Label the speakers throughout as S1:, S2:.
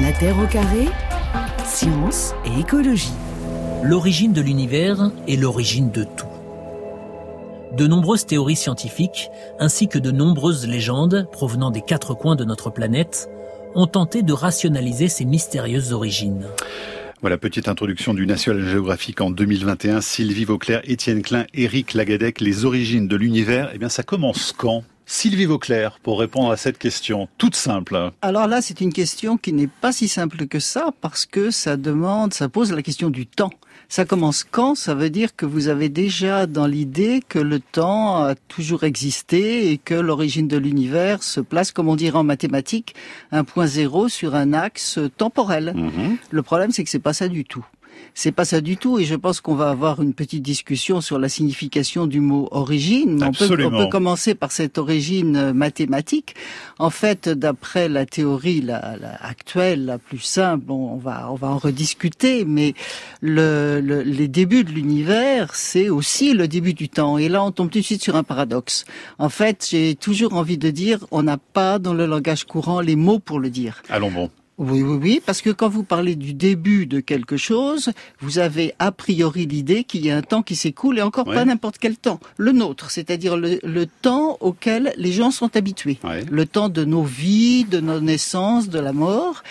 S1: La Terre au carré, science et écologie.
S2: L'origine de l'univers est l'origine de tout. De nombreuses théories scientifiques, ainsi que de nombreuses légendes provenant des quatre coins de notre planète, ont tenté de rationaliser ces mystérieuses origines.
S3: Voilà, petite introduction du National Geographic en 2021. Sylvie Vauclair, Étienne Klein, Éric Lagadec, les origines de l'univers. Eh bien, ça commence quand? Sylvie Vauclair, pour répondre à cette question toute simple.
S4: Alors là, c'est une question qui n'est pas si simple que ça, parce que ça demande, ça pose la question du temps. Ça commence quand? Ça veut dire que vous avez déjà dans l'idée que le temps a toujours existé et que l'origine de l'univers se place, comme on dirait en mathématiques, un point zéro sur un axe temporel.
S3: Mhm.
S4: Le problème, c'est que c'est pas ça du tout. C'est pas ça du tout, et je pense qu'on va avoir une petite discussion sur la signification du mot origine. On peut, on peut commencer par cette origine euh, mathématique. En fait, d'après la théorie la, la actuelle, la plus simple, bon, on va on va en rediscuter, mais le, le- les débuts de l'univers, c'est aussi le début du temps. Et là, on tombe tout de suite sur un paradoxe. En fait, j'ai toujours envie de dire, on n'a pas dans le langage courant les mots pour le dire.
S3: Allons bon.
S4: Oui, oui, oui, parce que quand vous parlez du début de quelque chose, vous avez a priori l'idée qu'il y a un temps qui s'écoule et encore
S3: Ouais.
S4: pas n'importe quel temps. Le nôtre, c'est-à-dire le, le temps auquel les gens sont habitués.
S3: Ouais.
S4: Le temps de nos vies, de nos naissances, de la mort.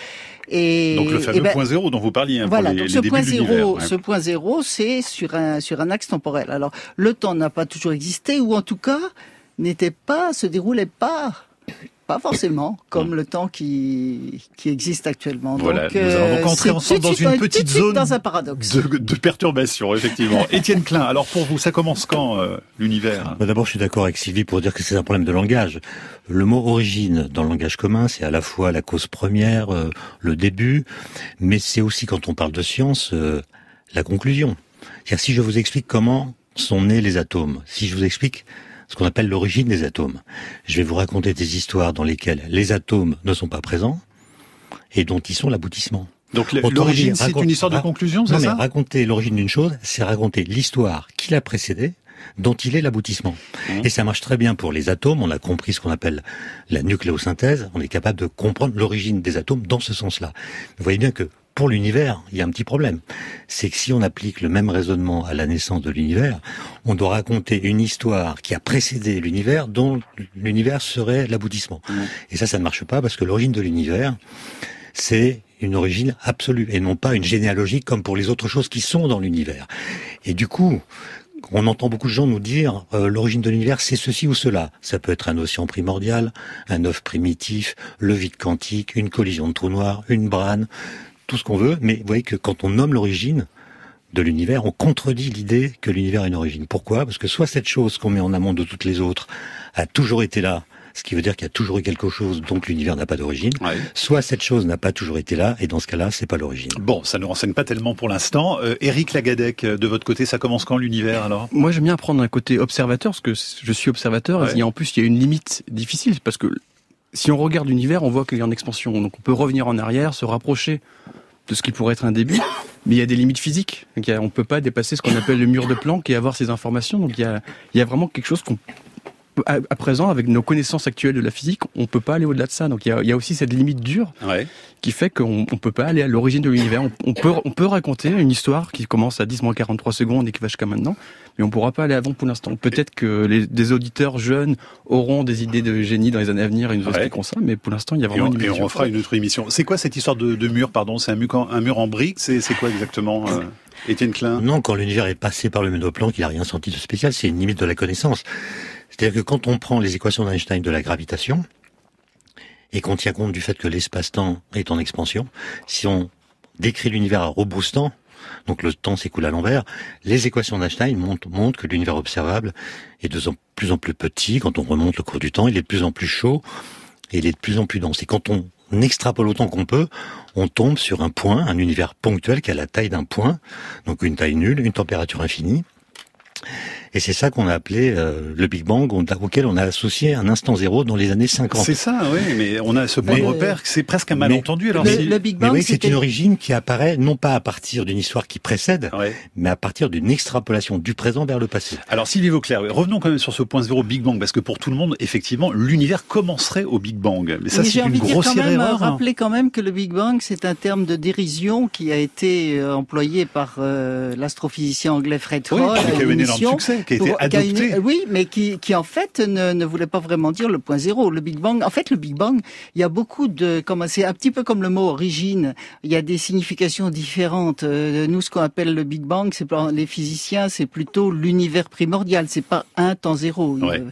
S4: Et,
S3: Donc le fameux
S4: eh ben,
S3: point zéro dont vous parliez hein,
S4: voilà,
S3: pour les,
S4: donc ce point zéro,
S3: ouais.
S4: ce point zéro, c'est sur un sur un axe temporel. Alors le temps n'a pas toujours existé, ou en tout cas n'était pas, se déroulait pas, pas forcément comme le temps qui qui existe actuellement.
S3: Hmm. Voilà,
S4: donc, euh,
S3: nous allons
S4: c'est
S3: ensemble dans une petite zone
S4: dans un paradoxe.
S3: De, de perturbation, effectivement. Étienne Klein, alors pour vous, ça commence quand euh, l'univers?
S5: Bah, D'abord, je suis d'accord avec Sylvie pour dire que c'est un problème de langage. Le mot origine dans le langage commun, c'est à la fois la cause première, euh, le début, mais c'est aussi quand on parle de science, euh, la conclusion. C'est-à-dire si je vous explique comment sont nés les atomes, si je vous explique ce qu'on appelle l'origine des atomes, je vais vous raconter des histoires dans lesquelles les atomes ne sont pas présents et dont ils sont l'aboutissement.
S3: Donc l'origine, c'est une histoire de conclusion, c'est
S5: Non, mais
S3: ça?
S5: raconter l'origine d'une chose, c'est raconter l'histoire qui l'a précédée, dont il est l'aboutissement.
S3: Mmh.
S5: Et ça marche très bien pour les atomes. On a compris ce qu'on appelle la nucléosynthèse. On est capable de comprendre l'origine des atomes dans ce sens-là. Vous voyez bien que pour l'univers, il y a un petit problème. C'est que si on applique le même raisonnement à la naissance de l'univers, on doit raconter une histoire qui a précédé l'univers dont l'univers serait l'aboutissement.
S3: Mmh.
S5: Et ça, ça ne marche pas parce que l'origine de l'univers, c'est une origine absolue et non pas une généalogie comme pour les autres choses qui sont dans l'univers. Et du coup, on entend beaucoup de gens nous dire euh, l'origine de l'univers c'est ceci ou cela. Ça peut être un océan primordial, un œuf primitif, le vide quantique, une collision de trous noirs, une brane, tout ce qu'on veut. Mais vous voyez que quand on nomme l'origine de l'univers, on contredit l'idée que l'univers a une origine. Pourquoi? Parce que soit cette chose qu'on met en amont de toutes les autres a toujours été là, ce qui veut dire qu'il y a toujours eu quelque chose, donc l'univers n'a pas d'origine.
S3: Ouais.
S5: Soit cette chose n'a pas toujours été là, et dans ce cas-là, c'est pas l'origine.
S3: Bon, ça ne renseigne pas tellement pour l'instant. Euh, Éric Lagadec, euh, de votre côté, ça commence quand l'univers alors?
S6: Moi, j'aime bien prendre un côté observateur, parce que je suis observateur,
S3: Ouais.
S6: et en plus, il y a une limite difficile, parce que si on regarde l'univers, on voit qu'il est en expansion. Donc, on peut revenir en arrière, se rapprocher de ce qui pourrait être un début, mais il y a des limites physiques. On peut pas dépasser ce qu'on appelle le mur de Planck et avoir ces informations. Donc, il y a vraiment quelque chose qu'on à, à présent, avec nos connaissances actuelles de la physique, on peut pas aller au-delà de ça. Donc, il y a, il y a aussi cette limite dure
S3: Ouais.
S6: qui fait qu'on on peut pas aller à l'origine de l'univers. On, on peut, on peut raconter une histoire qui commence à 10 moins 43 secondes et qui va jusqu'à maintenant, mais on pourra pas aller avant pour l'instant. Peut-être que les, des auditeurs jeunes auront des idées de génie dans les années à venir et nous
S3: Ouais.
S6: expliqueront ça, mais pour l'instant, il y a
S3: Et
S6: vraiment
S3: on,
S6: une
S3: et on refera une autre émission. C'est quoi cette histoire de, de mur, pardon? C'est un mur, en- un mur en briques? C'est c'est quoi exactement euh, Étienne Klein?
S5: Non, quand l'univers est passé par le ménoplan, qu'il n'a rien senti de spécial, c'est une limite de la connaissance. C'est-à-dire que quand on prend les équations d'Einstein de la gravitation, et qu'on tient compte du fait que l'espace-temps est en expansion, si on décrit l'univers à rebroustant, donc le temps s'écoule à l'envers, les équations d'Einstein montrent, montrent que l'univers observable est de plus en plus petit, quand on remonte le cours du temps, il est de plus en plus chaud, et il est de plus en plus dense. Et quand on extrapole autant qu'on peut, on tombe sur un point, un univers ponctuel qui a la taille d'un point, donc une taille nulle, une température infinie. Et c'est ça qu'on a appelé euh, le Big Bang, auquel on a associé un instant zéro dans les années 50.
S3: C'est ça, oui, mais on a ce point de repère, c'est presque un malentendu. Alors,
S4: le, le Big Bang,
S5: oui, c'est une origine qui apparaît non pas à partir d'une histoire qui précède, ouais. mais à partir d'une extrapolation du présent vers le passé.
S3: Alors Sylvie Vauclair, revenons quand même sur ce point zéro Big Bang, parce que pour tout le monde, effectivement, l'univers commencerait au Big Bang. Mais ça, c'est une grossière
S4: quand même,
S3: erreur.
S4: Hein. Rappeler quand même que le Big Bang, c'est un terme de dérision qui a été euh, employé par euh, l'astrophysicien anglais Fred
S3: oui,
S4: Hoyle.
S3: qui a eu un énorme succès, qui a été adopté.
S4: Une, oui, mais qui, qui en fait ne, ne, voulait pas vraiment dire le point zéro. Le Big Bang, en fait, le Big Bang, il y a beaucoup de, comment c'est un petit peu comme le mot origine. Il y a des significations différentes. Euh, nous, ce qu'on appelle le Big Bang, c'est les physiciens, c'est plutôt l'univers primordial. C'est pas un temps zéro.
S3: Ouais.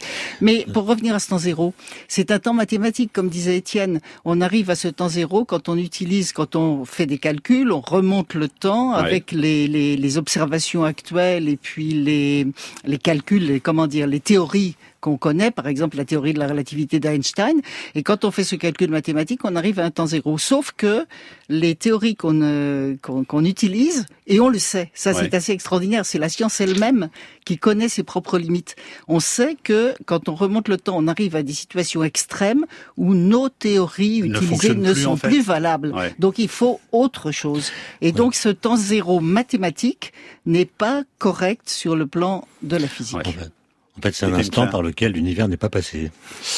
S4: Mais pour revenir à ce temps zéro, c'est un temps mathématique, comme disait Étienne. On arrive à ce temps zéro quand on utilise, quand on fait des calculs, on remonte le temps
S3: Ouais.
S4: avec les, les, les observations actuelles et puis les, les calculs, les, comment dire, les théories qu'on connaît, par exemple la théorie de la relativité d'Einstein. Et quand on fait ce calcul mathématique, on arrive à un temps zéro. Sauf que les théories qu'on euh, qu'on utilise, et on le sait, ça
S3: Ouais.
S4: c'est assez extraordinaire, c'est la science elle-même qui connaît ses propres limites. On sait que quand on remonte le temps, on arrive à des situations extrêmes où nos théories utilisées ne
S3: plus,
S4: sont
S3: en fait.
S4: plus valables.
S3: Ouais.
S4: Donc il faut autre chose. Et donc ce temps zéro mathématique n'est pas correct sur le plan de la physique.
S5: En fait, c'est un instant
S3: clair.
S5: par lequel l'univers n'est pas passé.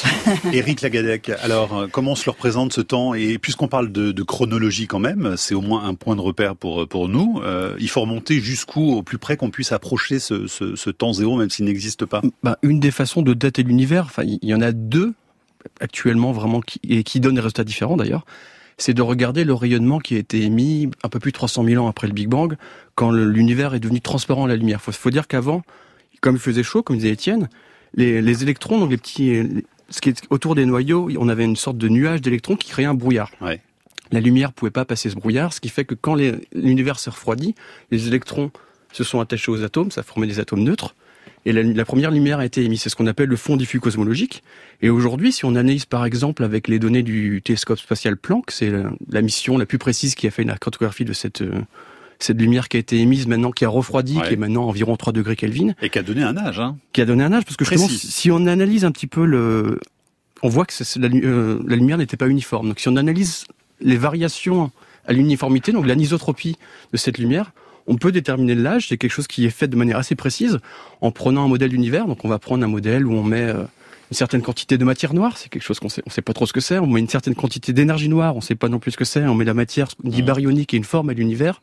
S3: Éric Lagadec, alors euh, comment on se le représente ce temps? Et puisqu'on parle de, de chronologie quand même, c'est au moins un point de repère pour pour nous. Euh, il faut remonter jusqu'où, au plus près qu'on puisse approcher ce, ce, ce temps zéro, même s'il n'existe pas?
S6: Bah, une des façons de dater l'univers, enfin, il y en a deux actuellement vraiment qui, et qui donnent des résultats différents d'ailleurs. C'est de regarder le rayonnement qui a été émis un peu plus de 300 000 ans après le Big Bang, quand l'univers est devenu transparent à la lumière. Faut, faut dire qu'avant, comme il faisait chaud, comme disait Étienne, les, les électrons, donc les petits, les- ce qui est autour des noyaux, on avait une sorte de nuage d'électrons qui créait un brouillard.
S3: Ouais.
S6: La lumière pouvait pas passer ce brouillard, ce qui fait que quand les- l'univers s'est refroidi, les électrons se sont attachés aux atomes, ça formait des atomes neutres, et la, la première lumière a été émise. C'est ce qu'on appelle le fond diffus cosmologique. Et aujourd'hui, si on analyse par exemple avec les données du télescope spatial Planck, c'est la, la mission la plus précise qui a fait la cartographie de cette euh, cette lumière qui a été émise maintenant, qui a refroidi,
S3: Ouais.
S6: qui est maintenant environ 3 degrés Kelvin,
S3: Et qui a donné un âge. Hein.
S6: qui a donné un âge, parce que justement,
S3: Précis.
S6: si on analyse un petit peu le, on voit que la, euh, la lumière n'était pas uniforme. Donc si on analyse les variations à l'uniformité, donc l'anisotropie de cette lumière, on peut déterminer l'âge. C'est quelque chose qui est fait de manière assez précise en prenant un modèle d'univers. Donc on va prendre un modèle où on met euh, une certaine quantité de matière noire, c'est quelque chose qu'on sait, on sait pas trop ce que c'est. On met une certaine quantité d'énergie noire, on sait pas non plus ce que c'est. On met la matière dit
S3: Mhm.
S6: baryonique et une forme à l'univers.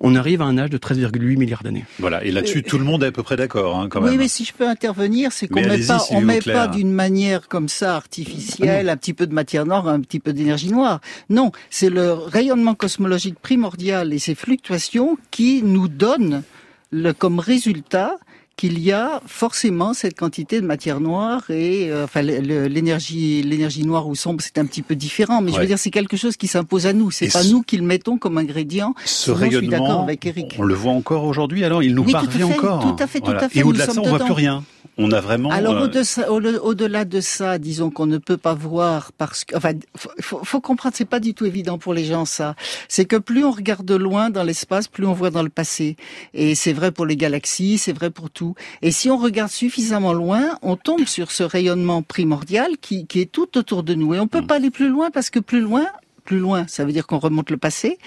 S6: On arrive à un âge de 13,8 milliards d'années.
S3: Voilà. Et là-dessus, tout le monde est à peu près d'accord, hein, quand
S4: oui,
S3: même.
S4: mais si je peux intervenir, c'est qu'on met pas, on met pas d'une manière comme ça artificielle, un petit peu de matière noire, un petit peu d'énergie noire. Non, c'est le rayonnement cosmologique primordial et ses fluctuations qui nous donnent le, comme résultat qu'il y a forcément cette quantité de matière noire et euh, enfin l'énergie l'énergie noire ou sombre c'est un petit peu différent mais je veux dire c'est quelque chose qui s'impose à nous c'est pas
S3: ce-
S4: nous qui le mettons comme ingrédient
S3: Ce
S4: Sinon, je suis d'accord avec Eric.
S3: on le voit encore aujourd'hui. Alors, il nous
S4: Oui, tout à
S3: parvient
S4: fait,
S3: encore.
S4: tout à fait, tout à fait,
S3: Et au-delà de ça, on voit
S4: dedans.
S3: plus rien. On a vraiment.
S4: Alors
S3: euh,
S4: au-delà au- au-delà de ça, disons qu'on ne peut pas voir parce que, enfin, faut, faut, comprendre, c'est pas du tout évident pour les gens ça. C'est que plus on regarde de loin dans l'espace, plus on voit dans le passé. Et c'est vrai pour les galaxies, c'est vrai pour tout. Et si on regarde suffisamment loin, on tombe sur ce rayonnement primordial qui, qui est tout autour de nous. Et on peut
S3: Mm.
S4: pas aller plus loin parce que plus loin, plus loin, ça veut dire qu'on remonte le passé.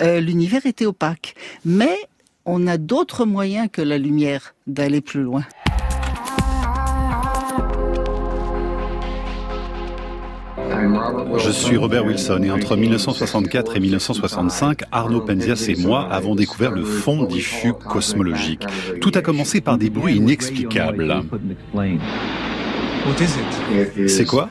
S4: euh, L'univers était opaque, mais on a d'autres moyens que la lumière d'aller plus loin.
S3: Je suis Robert Wilson et entre 1964 et 1965, Arnaud Penzias et moi avons découvert le fond diffus cosmologique. Tout a commencé par des bruits inexplicables. C'est quoi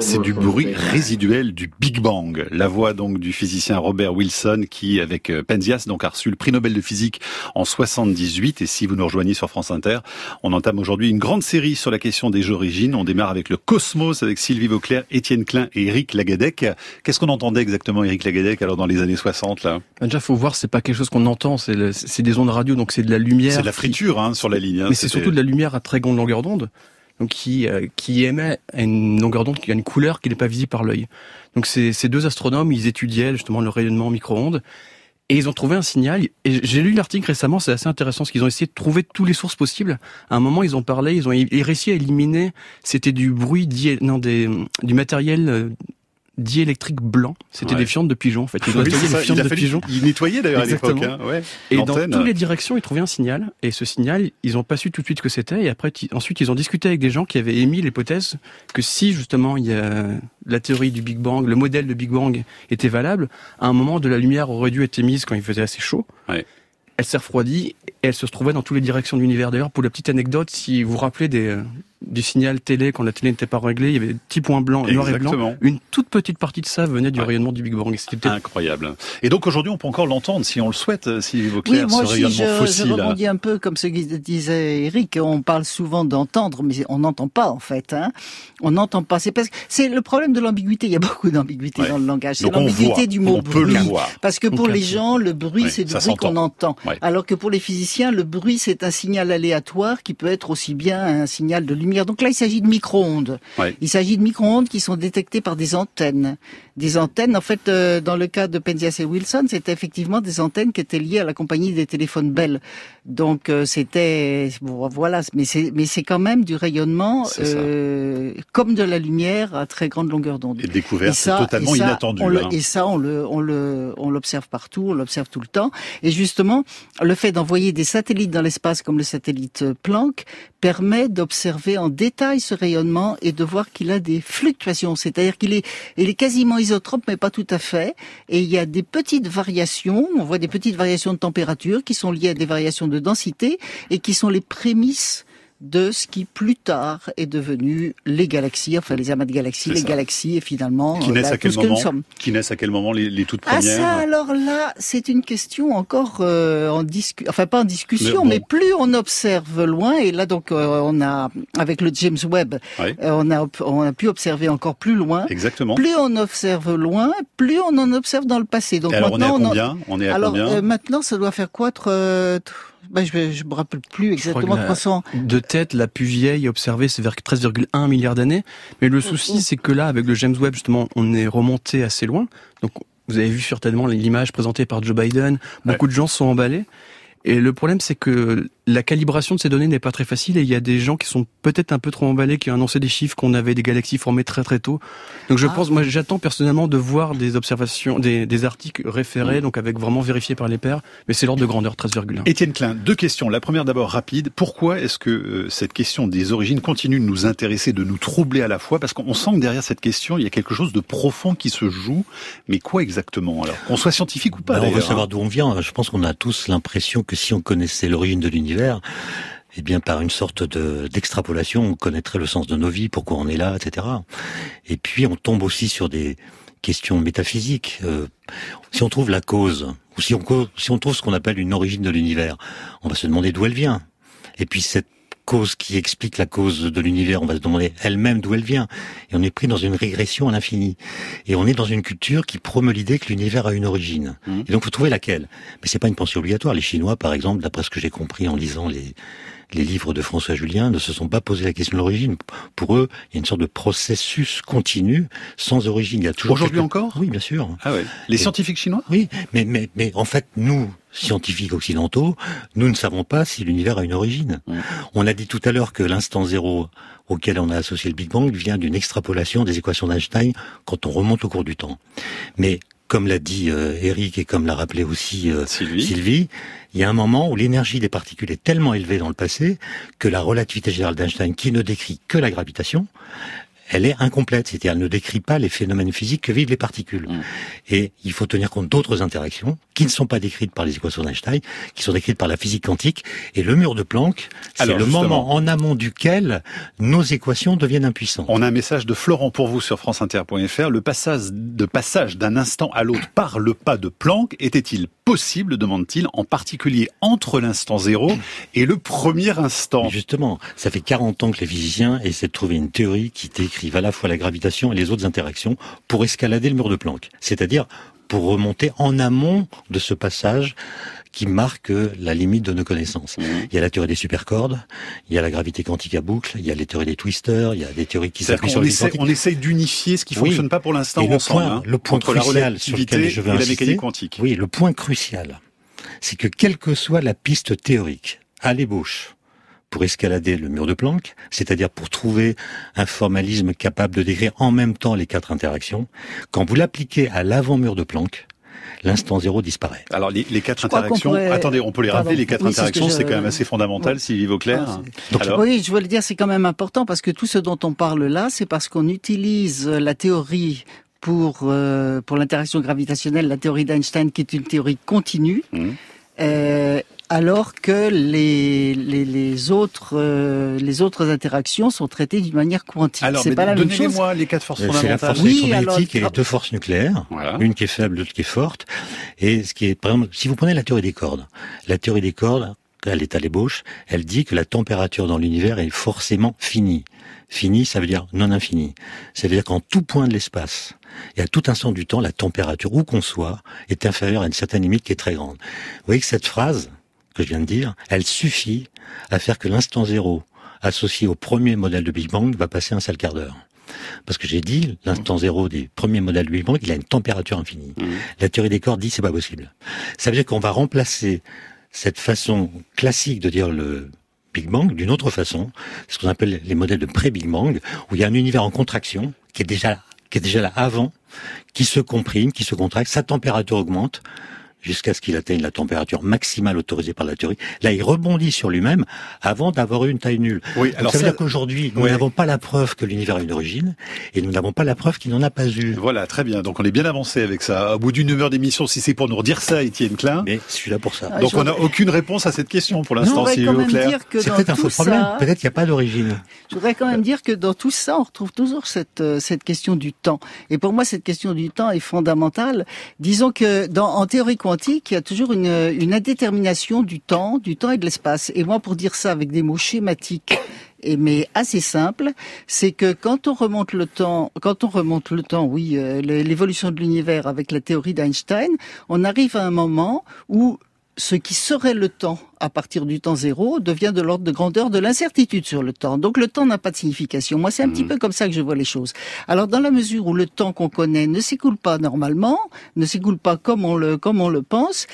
S3: C'est du bruit résiduel du Big Bang. La voix donc du physicien Robert Wilson qui, avec euh, Penzias, donc a reçu le prix Nobel de physique en 78. Et si vous nous rejoignez sur France Inter, on entame aujourd'hui une grande série sur la question des origines. On démarre avec le cosmos avec Sylvie Vauclair, Étienne Klein et Eric Lagadec. Qu'est-ce qu'on entendait exactement, Eric Lagadec, alors dans les années 60 là?
S6: Déjà, faut voir, c'est pas quelque chose qu'on entend, c'est des ondes radio, donc c'est de la lumière.
S3: C'est de la
S6: qui-
S3: friture hein, sur la ligne. hein.
S6: Mais c'est surtout de la lumière à très grande longueur d'onde, donc qui euh, qui émet une longueur d'onde qui a une couleur qui n'est pas visible par l'œil. Donc ces, ces deux astronomes, ils étudiaient justement le rayonnement en micro-ondes Et ils ont trouvé un signal. Et j'ai lu l'article récemment, c'est assez intéressant, parce qu'ils ont essayé de trouver toutes les sources possibles. À un moment, ils ont parlé, ils ont réussi à éliminer, c'était du bruit, non, des, du matériel euh, diélectrique blanc. C'était des fientes de pigeons, en fait.
S3: Ils ont nettoyé les fientes de pigeons. Ils nettoyaient d'ailleurs à l'époque. Hein. Ouais.
S6: Et dans toutes les directions, ils trouvaient un signal. Et ce signal, ils n'ont pas su tout de suite ce que c'était. Et après, ensuite, ils ont discuté avec des gens qui avaient émis l'hypothèse que si justement il y a la théorie du Big Bang, le modèle de Big Bang était valable, à un moment de la lumière aurait dû être émise quand il faisait assez chaud. Ouais elle s'est refroidie et elle se trouvait dans toutes les directions de l'univers. D'ailleurs, pour la petite anecdote, si vous vous rappelez des, euh, du signal télé quand la télé n'était pas réglée, il y avait des petits points blancs, noir et blanc. Une toute petite partie de ça venait du rayonnement du Big Bang.
S3: C'était incroyable. Et donc aujourd'hui, on peut encore l'entendre si on le souhaite, euh, si Vauclair, oui, moi, ce rayonnement fossile.
S4: Je rebondis un peu comme ce que disait Eric. On parle souvent d'entendre, mais on n'entend pas en fait. Hein. On n'entend pas. C'est parce que c'est le problème de l'ambiguïté. Il y a beaucoup d'ambiguïté dans le langage. C'est l'ambiguïté du mot
S3: on
S4: bruit.
S3: Peut le voir.
S4: Parce que pour les gens, le bruit, c'est du bruit qu'on entend. Alors que pour les physiciens, le bruit, c'est un signal aléatoire qui peut être aussi bien un signal de lumière. Donc là, il s'agit de micro-ondes. Il s'agit de micro-ondes qui sont détectées par des antennes. Des antennes, en fait, euh, dans le cas de Penzias et Wilson, c'était effectivement des antennes qui étaient liées à la compagnie des téléphones Bell. Donc euh, c'était, bon, voilà, mais c'est mais c'est quand même du rayonnement euh, comme de la lumière à très grande longueur d'onde.
S3: Et découvert, c'est totalement inattendu.
S4: Hein. Et ça, on le on le on l'observe partout, on l'observe tout le temps. Et justement, le fait d'envoyer des satellites dans l'espace comme le satellite Planck permet d'observer en détail ce rayonnement et de voir qu'il a des fluctuations, c'est-à-dire qu'il est, il est quasiment isotrope, mais pas tout à fait. Et il y a des petites variations, on voit des petites variations de température qui sont liées à des variations de densité et qui sont les prémices de ce qui plus tard est devenu les galaxies, enfin les amas de galaxies, les galaxies et finalement
S3: qui naissent, bah, à, quel moment, qui naissent à quel moment les, toutes premières
S4: Ah ça alors là c'est une question encore euh, en discussion, enfin pas en discussion, mais, plus on observe loin et là donc euh, on a avec le James Webb, euh, on a on a pu observer encore plus loin.
S3: Exactement.
S4: Plus on observe loin, plus on en observe dans le passé.
S3: Donc maintenant on est à combien? On, est à
S4: alors
S3: combien?
S4: maintenant ça doit faire quoi bah, je ne me rappelle plus exactement 300.
S6: De tête, la plus vieille observée, c'est vers 13,1 milliards d'années. Mais le souci, c'est que là, avec le James Webb, justement, on est remonté assez loin. Donc, vous avez vu certainement l'image présentée par Joe Biden. Beaucoup de gens sont emballés. Et le problème, c'est que la calibration de ces données n'est pas très facile et il y a des gens qui sont peut-être un peu trop emballés, qui ont annoncé des chiffres qu'on avait des galaxies formées très très tôt. Donc je ah. pense, moi j'attends personnellement de voir des observations, des, des articles référés, donc avec vraiment vérifiés par les pairs, mais c'est l'ordre de grandeur 13,1.
S3: Étienne Klein, deux questions. La première d'abord rapide. Pourquoi est-ce que euh, cette question des origines continue de nous intéresser, de nous troubler à la fois? Parce qu'on sent que derrière cette question, il y a quelque chose de profond qui se joue. Mais quoi exactement alors? Qu'on soit scientifique ou pas
S5: ben, On veut savoir d'où on vient. Je pense qu'on a tous l'impression que si on connaissait l'origine de l'univers, eh bien, par une sorte de d'extrapolation, on connaîtrait le sens de nos vies, pourquoi on est là, etc. Et puis, on tombe aussi sur des questions métaphysiques. Euh, si on trouve la cause, ou si on, si on trouve ce qu'on appelle une origine de l'univers, on va se demander d'où elle vient. Et puis, cette cause qui explique la cause de l'univers, on va se demander elle-même d'où elle vient. Et on est pris dans une régression à l'infini. Et on est dans une culture qui promeut l'idée que l'univers a une origine. Mmh. Et donc, faut trouver laquelle. Mais c'est pas une pensée obligatoire. Les Chinois, par exemple, d'après ce que j'ai compris en lisant les, les livres de François Julien ne se sont pas posé la question de l'origine. Pour eux, il y a une sorte de processus continu, sans origine. Il y a toujours
S3: aujourd'hui encore.
S5: Oui, bien sûr.
S3: Ah ouais. Les scientifiques chinois.
S5: Oui, mais mais mais en fait, nous, scientifiques occidentaux, nous ne savons pas si l'univers a une origine. On a dit tout à l'heure que l'instant zéro auquel on a associé le Big Bang vient d'une extrapolation des équations d'Einstein quand on remonte au cours du temps. Mais comme l'a dit euh, Eric et comme l'a rappelé aussi euh, Sylvie. il y a un moment où l'énergie des particules est tellement élevée dans le passé que la relativité générale d'Einstein, qui ne décrit que la gravitation, elle est incomplète, c'est-à-dire elle ne décrit pas les phénomènes physiques que vivent les particules. Mm. Et il faut tenir compte d'autres interactions qui ne sont pas décrites par les équations d'Einstein, qui sont décrites par la physique quantique. Et le mur de Planck, c'est le moment en amont duquel nos équations deviennent impuissantes.
S3: On a un message de Florent pour vous sur franceinter.fr. Le passage de passage d'un instant à l'autre par le pas de Planck était-il possible, demande-t-il, en particulier entre l'instant zéro et le premier instant
S5: Justement, ça fait 40 ans que les physiciens essaient de trouver une théorie qui décrive à la fois la gravitation et les autres interactions pour escalader le mur de Planck. C'est-à-dire pour remonter en amont de ce passage qui marquent la limite de nos connaissances.
S3: Mhm.
S5: Il y a la théorie des supercordes, il y a la gravité quantique à boucle, il y a les théories des twisters, il y a des théories qui s'appuient sur les
S3: essaie, on essaye d'unifier ce qui
S5: Oui.
S3: fonctionne pas pour l'instant ensemble,
S5: point-
S3: hein,
S5: le point
S3: la
S5: crucial sur lequel je veux
S3: et la
S5: insister,
S3: mécanique quantique.
S5: Oui, le point crucial, c'est que quelle que soit la piste théorique, à l'ébauche, pour escalader le mur de Planck, c'est-à-dire pour trouver un formalisme capable de décrire en même temps les quatre interactions, quand vous l'appliquez à l'avant-mur de Planck, l'instant zéro disparaît.
S3: Alors les, les quatre
S4: Je
S3: interactions,
S4: pourrait-
S3: attendez, on peut les rappeler,
S4: Pardon.
S3: les quatre
S4: Oui, c'est ce que
S3: interactions,
S4: je-
S3: c'est quand même assez fondamental. Sylvie Vauclair.
S4: Ah, Oui, je veux le dire, c'est quand même important parce que tout ce dont on parle là, c'est parce qu'on utilise la théorie pour euh, pour l'interaction gravitationnelle, la théorie d'Einstein, qui est une théorie continue,
S3: Mhm.
S4: euh, alors que les les, les autres euh, les autres interactions sont traitées d'une manière quantique.
S3: alors
S4: c'est
S3: mais
S4: pas la même chose.
S3: donnez-moi les quatre forces
S5: Euh, C'est la
S3: fondamentales.
S5: force
S4: Oui,
S5: électromagnétique
S4: alors-
S5: et les deux forces nucléaires.
S3: Voilà.
S5: Une qui est faible, l'autre qui est forte. Et ce qui est, par exemple, si vous prenez la théorie des cordes, la théorie des cordes, elle est à l'ébauche, elle dit que la température dans l'univers est forcément finie. Fini, ça veut dire non infini. Ça veut dire qu'en tout point de l'espace et à tout instant du temps, la température, où qu'on soit, est inférieure à une certaine limite qui est très grande. Vous voyez que cette phrase que je viens de dire, elle suffit à faire que l'instant zéro associé au premier modèle de Big Bang va passer un seul quart d'heure. Parce que j'ai dit, l'instant zéro des premiers modèles de Big Bang, il a une température infinie.
S3: Mhm.
S5: La théorie des cordes dit c'est pas possible. Ça veut dire qu'on va remplacer cette façon classique de dire le Big Bang d'une autre façon, ce qu'on appelle les modèles de pré-Big Bang, où il y a un univers en contraction qui est déjà qui est déjà là avant, qui se comprime, qui se contracte, sa température augmente jusqu'à ce qu'il atteigne la température maximale autorisée par la théorie. Là, il rebondit sur lui-même avant d'avoir eu une taille nulle.
S3: Oui,
S5: Donc,
S3: alors
S5: ça veut
S3: ça-
S5: dire qu'aujourd'hui, nous n'avons pas la preuve que l'univers a une origine, et nous n'avons pas la preuve qu'il n'en a pas eu.
S3: Voilà, très bien. Donc on est bien avancé avec ça. Au bout d'une heure d'émission, si c'est pour nous redire ça, Étienne Klein.
S5: Mais je suis là pour ça.
S4: Ah,
S3: Donc on n'a aucune réponse à cette question pour l'instant, Vauclair.
S4: dire que
S5: C'est peut-être un faux problème. Peut-être qu'il n'y a pas d'origine.
S4: Je voudrais quand même dire que dans tout ça, on retrouve toujours cette, euh, cette question du temps. Et pour moi, cette question du temps est fondamentale. Disons que dans, en théorie quantique, il y a toujours une, indétermination du temps, du temps et de l'espace. Et moi, pour dire ça avec des mots schématiques, mais assez simple, c'est que quand on remonte le temps, quand on remonte le temps, oui, euh, l'évolution de l'univers avec la théorie d'Einstein, on arrive à un moment où ce qui serait le temps à partir du temps zéro devient de l'ordre de grandeur de l'incertitude sur le temps. Donc le temps n'a pas de signification. Moi, c'est un petit peu comme ça que je vois les choses. Alors dans la mesure où le temps qu'on connaît ne s'écoule pas normalement, ne s'écoule pas comme on le comme on le pense,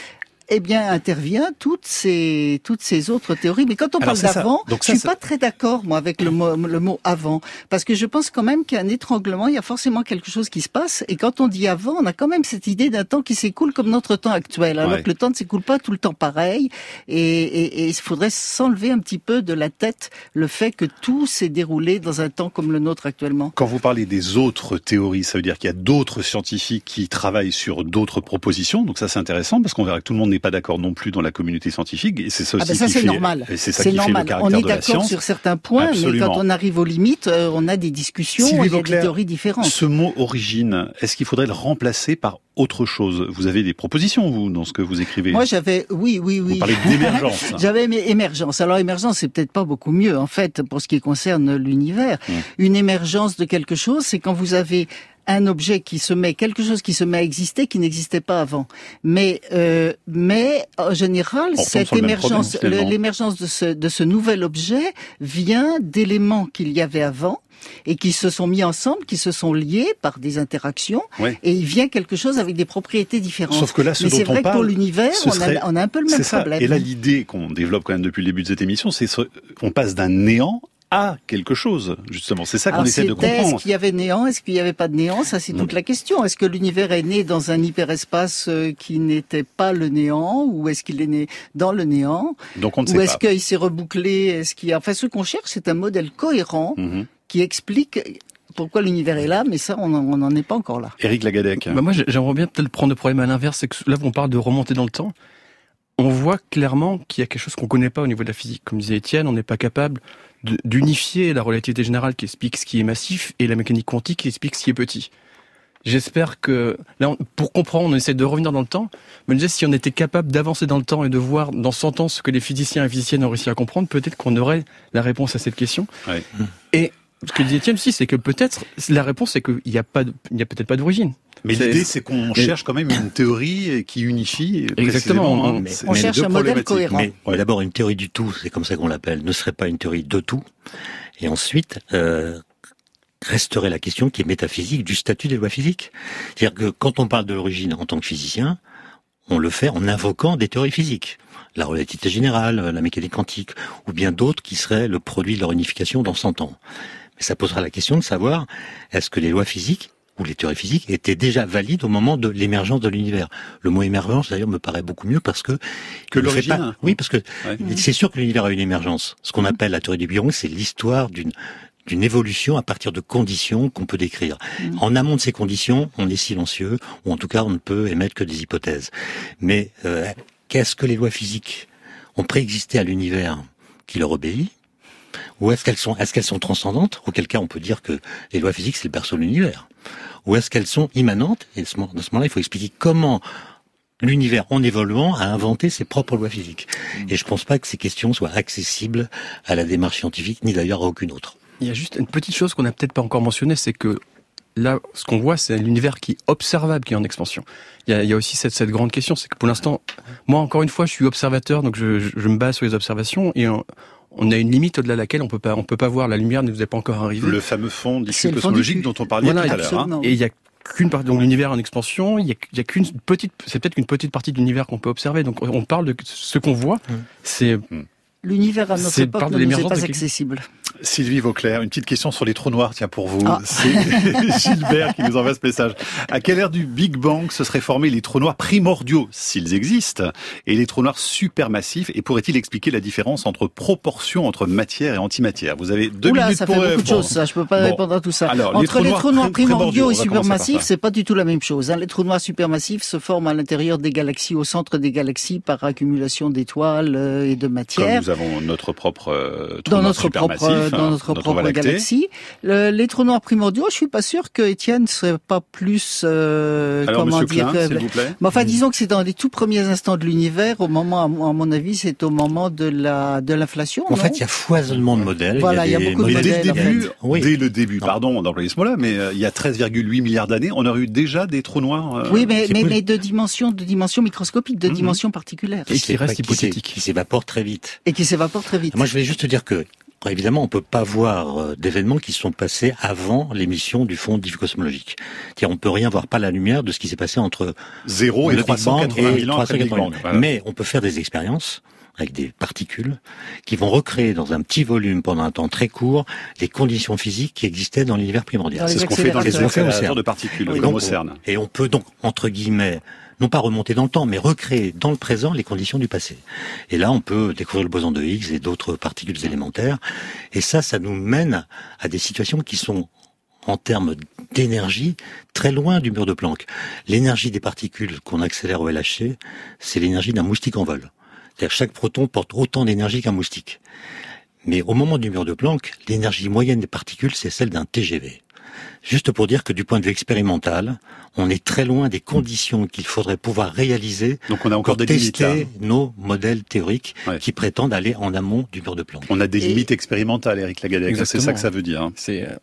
S4: eh bien intervient toutes ces toutes ces autres théories. Mais quand on
S3: Alors,
S4: parle d'avant, je suis
S3: ça-
S4: pas très d'accord moi avec le mot le mot avant parce que je pense quand même qu'il y a un étranglement, il y a forcément quelque chose qui se passe et quand on dit avant, on a quand même cette idée d'un temps qui s'écoule comme notre temps actuel alors
S3: Ouais.
S4: que le temps ne s'écoule pas tout le temps pareil et il faudrait s'enlever un petit peu de la tête le fait que tout s'est déroulé dans un temps comme le nôtre actuellement.
S3: Quand vous parlez des autres théories, ça veut dire qu'il y a d'autres scientifiques qui travaillent sur d'autres propositions. Donc ça, c'est intéressant parce qu'on verra que tout le monde n'est pas d'accord non plus dans la communauté scientifique. Et c'est ça
S4: Ah ben ça
S3: qui
S4: c'est normal.
S3: c'est ça fait
S4: normal.
S3: le
S4: On est d'accord sur certains points,
S3: Absolument.
S4: mais quand on arrive aux limites, euh, on a des discussions, y a des théories différentes.
S3: Ce mot origine, est-ce qu'il faudrait le remplacer par autre chose? Vous avez des propositions, vous, dans ce que vous écrivez?
S4: Moi j'avais, oui, oui,
S3: Vous
S4: oui.
S3: parlez d'émergence.
S4: J'avais aimé émergence. Alors émergence, c'est peut-être pas beaucoup mieux en fait pour ce qui concerne l'univers.
S3: Mm.
S4: Une émergence de quelque chose, c'est quand vous avez un objet qui se met, quelque chose qui se met à exister qui n'existait pas avant. Mais euh, mais en général,
S3: On
S4: cette émergence, l'émergence de ce de ce nouvel objet vient d'éléments qu'il y avait avant et qui se sont mis ensemble, qui se sont liés par des interactions,
S3: Ouais.
S4: et il vient quelque chose avec des propriétés différentes.
S3: Sauf que là, ce
S4: Mais c'est vrai que pour l'univers, on,
S3: serait-
S4: a, on a un peu le même
S3: ça.
S4: problème.
S3: Et là, l'idée qu'on développe quand même depuis le début de cette émission, c'est ce- on passe d'un néant à quelque chose, justement. C'est ça qu'on essaie de
S4: c'était, Est-ce
S3: comprendre.
S4: qu'il y avait néant Est-ce qu'il n'y avait pas de néant? Ça, c'est toute la question. Est-ce que l'univers est né dans un hyperespace euh, qui n'était pas le néant Ou est-ce qu'il est né dans le néant?
S3: Donc on ne
S4: Ou
S3: sait
S4: est-ce
S3: pas.
S4: qu'il s'est rebouclé? Est-ce qu'il y a... Enfin, ce qu'on cherche, c'est un modèle cohérent
S3: Mhm.
S4: qui explique pourquoi l'univers est là, mais ça, on n'en est pas encore là.
S3: Éric Lagadec.
S6: Bah moi, j'ai- j'aimerais bien peut-être prendre le problème à l'inverse. C'est que là, on parle de remonter dans le temps. On voit clairement qu'il y a quelque chose qu'on connaît pas au niveau de la physique. Comme disait Étienne, on n'est pas capable d'unifier la relativité générale qui explique ce qui est massif et la mécanique quantique qui explique ce qui est petit. J'espère que là, on- pour comprendre, on essaie de revenir dans le temps. Mais disais, si on était capable d'avancer dans le temps et de voir dans 100 ans ce que les physiciens et physiciennes ont réussi à comprendre, peut-être qu'on aurait la réponse à cette question.
S3: Ouais.
S6: Et ce que disait Étienne aussi, c'est que peut-être la réponse, c'est qu'il n'y a pas, il y a peut-être pas d'origine.
S3: Mais l'idée, c'est qu'on cherche quand même une théorie qui unifie.
S6: Exactement.
S3: On,
S4: on cherche un modèle cohérent.
S5: Mais, d'abord, une théorie du tout, c'est comme ça qu'on l'appelle, ne serait pas une théorie de tout. Et ensuite, euh, resterait la question qui est métaphysique du statut des lois physiques. C'est-à-dire que quand on parle de l'origine en tant que physicien, on le fait en invoquant des théories physiques. La relativité générale, la mécanique quantique, ou bien d'autres qui seraient le produit de leur unification dans 100 ans. Mais ça posera la question de savoir, est-ce que les lois physiques ou les théories physiques étaient déjà valides au moment de l'émergence de l'univers. Le mot émergence, d'ailleurs, me paraît beaucoup mieux parce que
S3: que l'origine.
S5: Oui, parce que c'est sûr que l'univers a une émergence. Ce qu'on appelle la théorie du Big c'est l'histoire d'une d'une évolution à partir de conditions qu'on peut décrire. Mm. En amont de ces conditions, on est silencieux, ou en tout cas, on ne peut émettre que des hypothèses. Mais euh, qu'est-ce que les lois physiques ont préexisté à l'univers qui leur obéit? Ou est-ce qu'elles sont, est-ce qu'elles sont transcendantes? Auquel cas, on peut dire que les lois physiques, c'est le berceau de l'univers. Ou est-ce qu'elles sont immanentes? Et à ce moment-là, il faut expliquer comment l'univers, en évoluant, a inventé ses propres lois physiques. Mm. Et je ne pense pas que ces questions soient accessibles à la démarche scientifique, ni d'ailleurs à aucune autre.
S6: Il y a juste une petite chose qu'on n'a peut-être pas encore mentionnée, c'est que là, ce qu'on voit, c'est l'univers qui est observable, qui est en expansion. Il y a, il y a aussi cette, cette, grande question, c'est que pour l'instant, moi, encore une fois, je suis observateur, donc je, je, me base sur les observations, et on, on a une limite au-delà de laquelle on peut pas, on peut pas voir. La lumière ne nous est pas encore arrivée.
S3: Le fameux fond d'issue cosmologique dont on parlait tout à l'heure. Hein.
S6: Et il y a qu'une partie, donc l'univers en expansion, il y a, a qu'une petite, c'est peut-être qu'une petite partie de l'univers qu'on peut observer. Donc on parle de ce qu'on voit, mmh. c'est mmh.
S4: L'univers à notre époque ne nous est pas accessible.
S3: Sylvie Vauclair, une petite question sur les trous noirs, tiens, pour vous. Ah. C'est Gilbert qui nous envoie ce message. À quelle ère du Big Bang se seraient formés les trous noirs primordiaux, s'ils existent, et les trous noirs supermassifs Et pourrait-il expliquer la différence entre proportion entre matière et antimatière? Vous avez deux
S4: Oula,
S3: minutes
S4: ça
S3: pour
S4: fait beaucoup de choses, ça. Je peux pas répondre à tout ça. Alors, entre les trous, noirs, primordiaux et supermassifs, c'est pas du tout la même chose. Hein. Les trous noirs supermassifs se forment à l'intérieur des galaxies, au centre des galaxies, par accumulation d'étoiles euh, et de matière
S3: nous avons notre propre euh, trou dans notre
S4: propre
S3: hein,
S4: dans notre, propre galaxie. Le, les trous noirs primordiaux, je suis pas sûr que Étienne serait pas plus
S3: euh, Alors, comment dire Klein, vous plaît.
S4: Mais enfin, disons que c'est dans les tout premiers instants de l'univers. Au moment, à mon avis, c'est au moment de la de l'inflation.
S5: En fait, il y a foisonnement de modèles.
S4: Voilà, il y a, beaucoup de modèles.
S3: Dès le début, oui. dès le début, pardon d'employer ce mot-là, mais euh, il y a 13,8 milliards d'années, on aurait eu déjà des trous noirs.
S4: Euh, oui, mais, mais, mais, de dimensions de dimensions microscopiques, de mhm. dimensions particulières.
S6: Et qui restent hypothétiques,
S5: qui s'évaporent très vite.
S4: Et qui s'évaporent très vite.
S5: Moi, je vais juste te dire que Évidemment, on peut pas voir euh, d'événements qui sont passés avant l'émission du fond cosmologique. On peut rien voir pas la lumière de ce qui s'est passé entre
S3: 0 et 380 000
S5: Mais on peut faire des expériences avec des particules qui vont recréer dans un petit volume pendant un temps très court les conditions physiques qui existaient dans l'univers primordial.
S3: C'est ce qu'on fait dans les accélérateurs de particules, comme au CERN.
S5: Et on peut donc, entre guillemets, non pas remonter dans le temps, mais recréer dans le présent les conditions du passé. Et là, on peut découvrir le boson de Higgs et d'autres particules élémentaires. Et ça, ça nous mène à des situations qui sont en termes d'énergie, très loin du mur de Planck. L'énergie des particules qu'on accélère au LHC, c'est l'énergie d'un moustique en vol. C'est-à-dire chaque proton porte autant d'énergie qu'un moustique. Mais au moment du mur de Planck, l'énergie moyenne des particules, c'est celle d'un TGV. Juste pour dire que du point de vue expérimental, on est très loin des conditions qu'il faudrait pouvoir réaliser
S3: Donc on a encore
S5: pour
S3: des
S5: tester nos modèles théoriques qui prétendent aller en amont du mur de Planck.
S3: On a des limites expérimentales, Eric Lagadec. C'est ça que ça veut dire. Hein.
S6: C'est euh,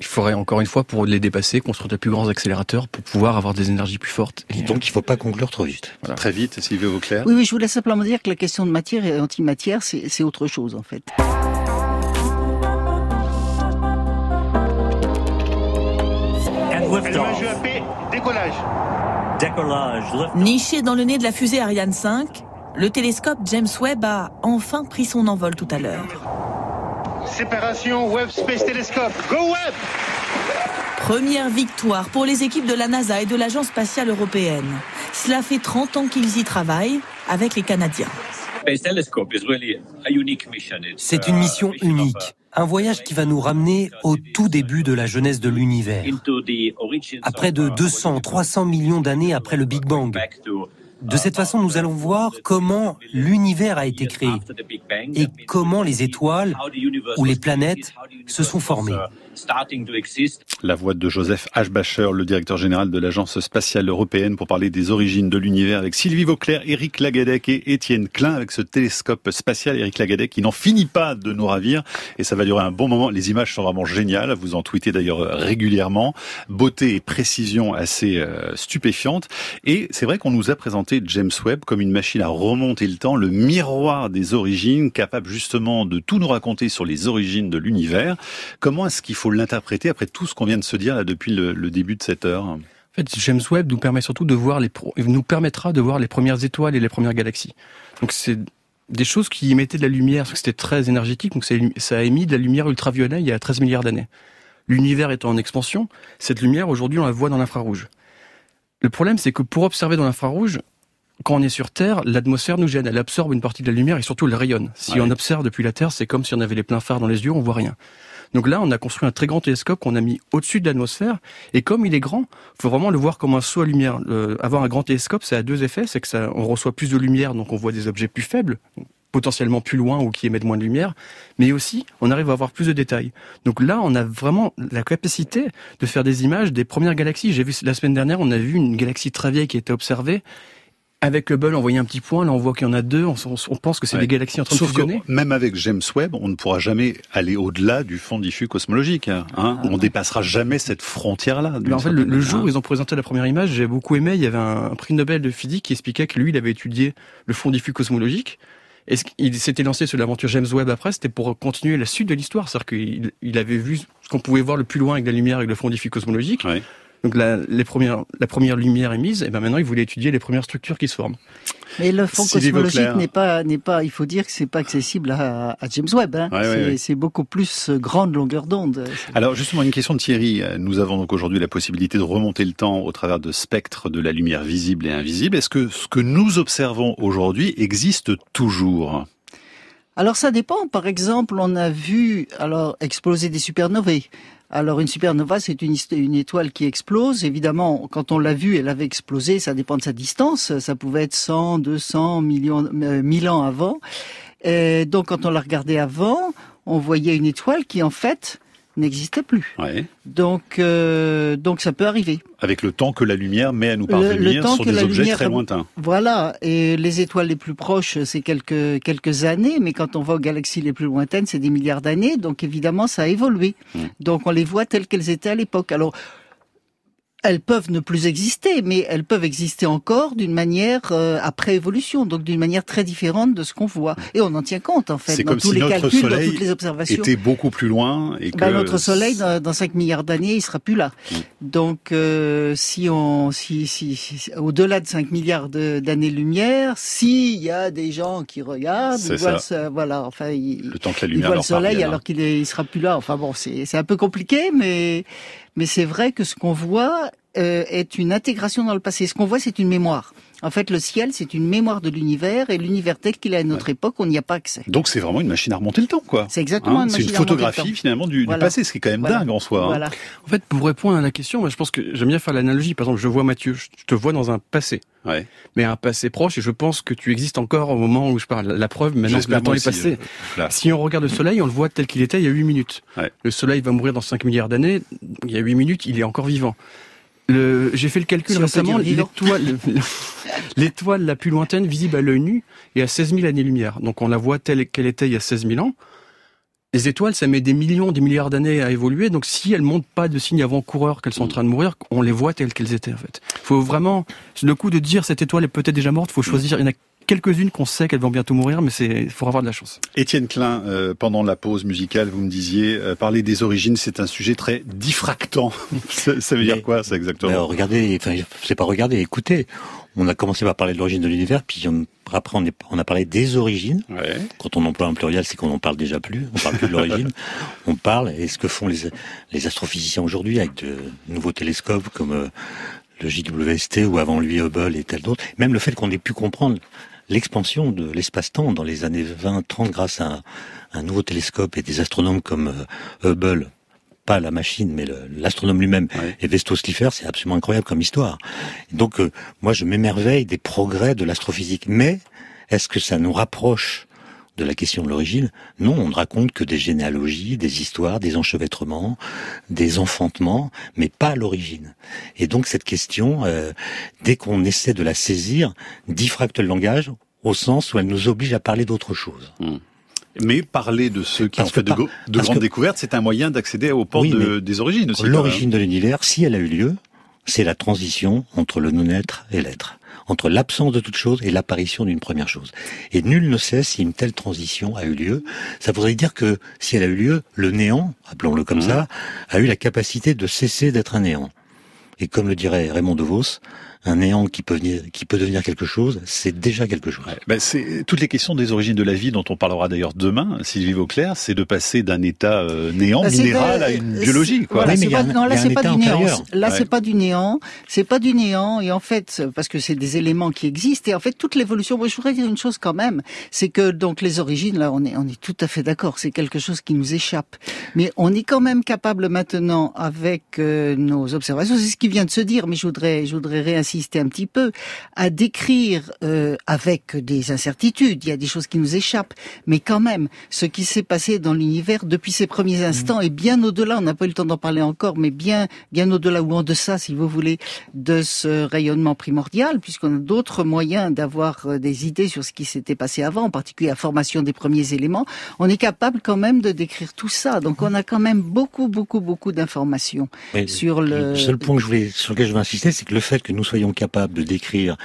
S6: il faudrait encore une fois, pour les dépasser, construire de plus grands accélérateurs pour pouvoir avoir des énergies plus fortes.
S5: Et donc, il ne faut pas conclure trop vite.
S3: Très vite, Sylvie Vauclair.
S4: Oui, oui, je voulais simplement dire que la question de matière et antimatière, c'est autre chose, en fait.
S1: Niché dans le nez de la fusée Ariane 5, le télescope James Webb a enfin pris son envol tout à l'heure.
S7: Séparation Webb Space Telescope. Go Webb
S1: Première victoire pour les équipes de la NASA et de l'Agence spatiale européenne. Cela fait 30 ans qu'ils y travaillent avec les Canadiens.
S8: C'est une mission unique, un voyage qui va nous ramener au tout début de la jeunesse de l'univers, à près de 200, 300 millions d'années après le Big Bang. De cette façon, nous allons voir comment l'univers a été créé et comment les étoiles ou les planètes se sont formées.
S3: La voix de Joseph H. Bacher, le directeur général de l'Agence spatiale européenne, pour parler des origines de l'univers avec Sylvie Vauclair, Éric Lagadec et Étienne Klein avec ce télescope spatial. Éric Lagadec qui n'en finit pas de nous ravir et ça va durer un bon moment. Les images sont vraiment géniales. Vous en tweetez d'ailleurs régulièrement. Beauté et précision assez euh, stupéfiante. Et c'est vrai qu'on nous a présenté James Webb comme une machine à remonter le temps, le miroir des origines, capable justement de tout nous raconter sur les origines de l'univers. Comment est-ce qu'il faut l'interpréter après tout ce qu'on vient de se dire là depuis le, le début de cette heure
S6: En fait, James Webb nous permet surtout de voir les nous permettra de voir les premières étoiles et les premières galaxies. Donc c'est des choses qui émettaient de la lumière, parce que c'était très énergétique, donc ça a émis de la lumière ultraviolet il y a 13 milliards d'années. L'univers étant en expansion, cette lumière aujourd'hui on la voit dans l'infrarouge. Le problème c'est que pour observer dans l'infrarouge, quand on est sur Terre, l'atmosphère nous gêne, elle absorbe une partie de la lumière et surtout elle rayonne. Si on observe depuis la Terre, c'est comme si on avait les pleins phares dans les yeux, on voit rien. Donc là, on a construit un très grand télescope qu'on a mis au-dessus de l'atmosphère. Et comme il est grand, faut vraiment le voir comme un saut à lumière. avoir un grand télescope, ça a deux effets. C'est que ça, on reçoit plus de lumière, donc on voit des objets plus faibles, potentiellement plus loin ou qui émettent moins de lumière. Mais aussi, on arrive à avoir plus de détails. Donc là, on a vraiment la capacité de faire des images des premières galaxies. J'ai vu la semaine dernière, on a vu une galaxie très vieille qui été observée avec le Hubble, on voyait un petit point, là on voit qu'il y en a deux, on, pense que c'est des galaxies en train de fusionner.
S3: même avec James Webb, on ne pourra jamais aller au-delà du fond diffus cosmologique. Hein, hein. Ah. on dépassera jamais cette frontière-là.
S6: En fait, le, jour où ils ont présenté la première image, j'ai beaucoup aimé, il y avait un, prix Nobel de physique qui expliquait que lui, il avait étudié le fond diffus cosmologique. Et il s'était lancé sur l'aventure James Webb après, c'était pour continuer la suite de l'histoire. C'est-à-dire qu'il il avait vu ce qu'on pouvait voir le plus loin avec la lumière, avec le fond diffus cosmologique. Donc la, les premières, la première lumière est mise, et ben maintenant il voulait étudier les premières structures qui se forment.
S4: Mais le fond cosmologique n'est pas, n'est pas, il faut dire que c'est pas accessible à, à James Webb. Hein. c'est beaucoup plus grande longueur d'onde.
S3: Alors justement une question de Thierry. Nous avons donc aujourd'hui la possibilité de remonter le temps au travers de spectres de la lumière visible et invisible. Est-ce que ce que nous observons aujourd'hui existe toujours?
S4: Alors ça dépend. Par exemple, on a vu alors exploser des supernovae. Alors une supernova, c'est une, une, étoile qui explose. Évidemment, quand on l'a vue, elle avait explosé. Ça dépend de sa distance. Ça pouvait être 100, 200, millions, euh, 1000 ans avant. Et donc quand on l'a regardée avant, on voyait une étoile qui en fait n'existait plus. Donc, euh, donc ça peut arriver.
S3: Avec le temps que la lumière met à nous parvenir sur des objets très lointains.
S4: Voilà. Et les étoiles les plus proches, c'est quelques quelques années, mais quand on va aux galaxies les plus lointaines, c'est des milliards d'années. Donc évidemment, ça a évolué. Donc on les voit telles qu'elles étaient à l'époque. Alors elles peuvent ne plus exister, mais elles peuvent exister encore d'une manière euh, après évolution, donc d'une manière très différente de ce qu'on voit. Et on en tient compte en fait
S3: dans comme tous si les notre calculs, soleil dans toutes les observations. Était beaucoup plus loin et
S4: ben, que notre Soleil dans, dans 5 milliards d'années, il sera plus là. Donc euh, si on, si, si, au-delà de 5 milliards d'années-lumière, s'il y a des gens qui regardent, ils voient le, voilà, enfin, ils, le temps que la lumière ils voient le Soleil alors qu'il il sera plus là. Enfin bon, c'est un peu compliqué, mais mais c'est vrai que ce qu'on voit euh, est une intégration dans le passé. Ce qu'on voit, c'est une mémoire. En fait, le ciel, c'est une mémoire de l'univers et l'univers tel qu'il est à notre époque, on n'y a pas accès.
S3: Donc c'est vraiment une machine à remonter le temps, quoi.
S4: C'est exactement hein,
S3: une
S4: machine
S3: C'est une photographie finalement du, passé, ce qui est quand même dingue en soi. Hein.
S6: Voilà. En fait, pour répondre à la question, moi, je pense que j'aime bien faire l'analogie. Par exemple, je vois Mathieu, je te vois dans un passé. Ouais. Mais un passé proche, et je pense que tu existes encore au moment où je parle. La preuve, maintenant que le temps est passé. Euh, si on regarde le Soleil, on le voit tel qu'il était il y a 8 minutes. Ouais. Le Soleil va mourir dans 5 milliards d'années. Il y a 8 minutes, il est encore vivant. J'ai fait le calcul récemment, l'étoile la plus lointaine visible à l'œil nu est à 16 000 années-lumière. Donc on la voit telle qu'elle était il y a 16 000 ans. Les étoiles, ça met des millions, des milliards d'années à évoluer. Donc si elles montrent pas de signes avant-coureurs qu'elles sont en train de mourir, on les voit telles qu'elles étaient en fait. Faut vraiment, le coup de dire cette étoile est peut-être déjà morte, faut choisir. Il y en a quelques-unes qu'on sait qu'elles vont bientôt mourir, mais c'est il faut avoir de la chance.
S3: Étienne Klein, euh, pendant la pause musicale, vous me disiez euh, parler des origines, c'est un sujet très diffractant. ça, veut dire quoi, ça exactement
S5: Regardez, enfin, c'est pas regarder, écoutez. On a commencé par parler de l'origine de l'univers, puis après on, on, a parlé des origines. Ouais. Quand on emploie un pluriel, c'est qu'on n'en parle déjà plus. On parle plus de l'origine. on parle. Et ce que font les, les astrophysiciens aujourd'hui avec de nouveaux télescopes comme euh, le JWST ou avant lui Hubble et tel d'autres. Même le fait qu'on ait pu comprendre l'expansion de l'espace-temps dans les années 20-30 grâce à un, nouveau télescope et des astronomes comme euh, Hubble, pas la machine, mais l'astronome lui-même, et Vestos Slipher, c'est absolument incroyable comme histoire. Donc, euh, moi, je m'émerveille des progrès de l'astrophysique. Mais, est-ce que ça nous rapproche de la question de l'origine. Non, on ne raconte que des généalogies, des histoires, des enchevêtrements, des enfantements, mais pas l'origine. Et donc cette question, euh, dès qu'on essaie de la saisir, diffracte le langage au sens où elle nous oblige à parler d'autre chose.
S3: Hmm. Mais parler de ceux qui ont fait de, grandes découvertes, c'est un moyen d'accéder au port des origines aussi.
S5: L'origine de l'univers, si elle a eu lieu, c'est la transition entre le non-être et l'être entre l'absence de toute chose et l'apparition d'une première chose. Et nul ne sait si une telle transition a eu lieu. Ça voudrait dire que si elle a eu lieu, le néant, appelons-le comme mmh. ça, a eu la capacité de cesser d'être un néant. Et comme le dirait Raymond DeVos, un néant qui peut, venir, qui peut devenir quelque chose, c'est déjà quelque chose.
S3: ben c'est toutes les questions des origines de la vie dont on parlera d'ailleurs demain, Sylvie Vauclair, c'est de passer d'un état euh, néant, bah, minéral, à une biologie. Quoi.
S4: Voilà, pas, non, là c'est pas du néant. Là c'est pas du néant, c'est pas du néant. Et en fait, parce que c'est des éléments qui existent. Et en fait, toute l'évolution. Moi, je voudrais dire une chose quand même, c'est que donc les origines, là, on est on est tout à fait d'accord. C'est quelque chose qui nous échappe. Mais on est quand même capable maintenant, avec euh, nos observations, c'est ce qui vient de se dire. Mais je voudrais je voudrais réinsister un petit peu à décrire euh, avec des incertitudes. Il y a des choses qui nous échappent, mais quand même, ce qui s'est passé dans l'univers depuis ses premiers mmh. instants et bien au-delà. On n'a pas eu le temps d'en parler encore, mais bien bien au-delà ou en deçà, si vous voulez, de ce rayonnement primordial, puisqu'on a d'autres moyens d'avoir euh, des idées sur ce qui s'était passé avant, en particulier la formation des premiers éléments. On est capable quand même de décrire tout ça. Donc on a quand même beaucoup, beaucoup, beaucoup d'informations sur le.
S5: Le seul point que je voulais, sur lequel je veux insister, c'est que le fait que nous soyons capables de décrire